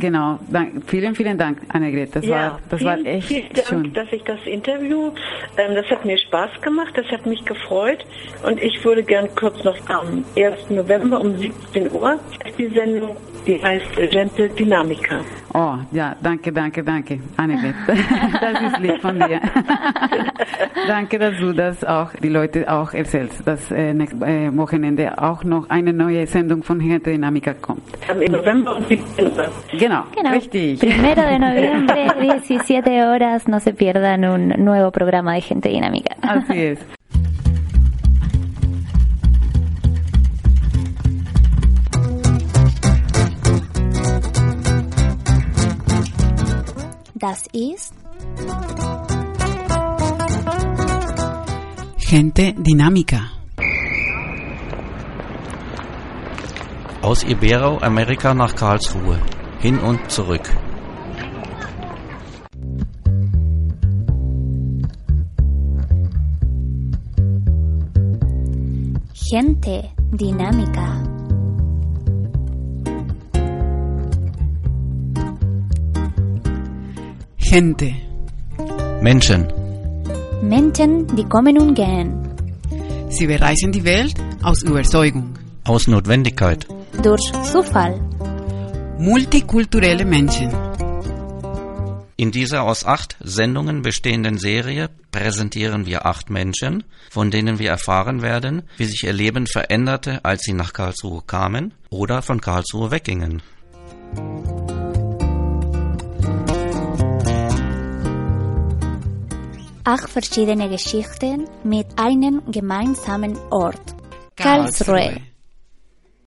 Genau, Dank, vielen, vielen Dank, Annegret. Das, ja, war, das vielen, war echt vielen Dank, schön. dass ich das Interview, ähm, das hat mir Spaß gemacht, das hat mich gefreut und ich würde gern kurz noch am 1. November um 17 Uhr die Sendung, die heißt Gentle Dynamica. Oh, ja, danke, danke, danke, Annegret. das ist lieb von dir. danke, dass du das auch, die Leute auch erzählst, dass äh, nächstes äh, Wochenende auch noch eine neue Sendung von Gente Dynamica kommt. Am November 17 Uhr. Genau, Genau. richtig. Primero de noviembre, 17 horas. No se pierdan un nuevo programa de Gente Dinámica. Así es. Das ist Gente Dinámica. Aus Iberoamerika nach Karlsruhe. Hin und zurück. Gente Dinámica. Gente. Menschen. Menschen, die kommen und gehen. Sie bereisen die Welt aus Überzeugung. Aus Notwendigkeit. Durch Zufall. Multikulturelle Menschen. In dieser aus acht Sendungen bestehenden Serie präsentieren wir acht Menschen, von denen wir erfahren werden, wie sich ihr Leben veränderte, als sie nach Karlsruhe kamen oder von Karlsruhe weggingen. Acht verschiedene Geschichten mit einem gemeinsamen Ort. Karlsruhe.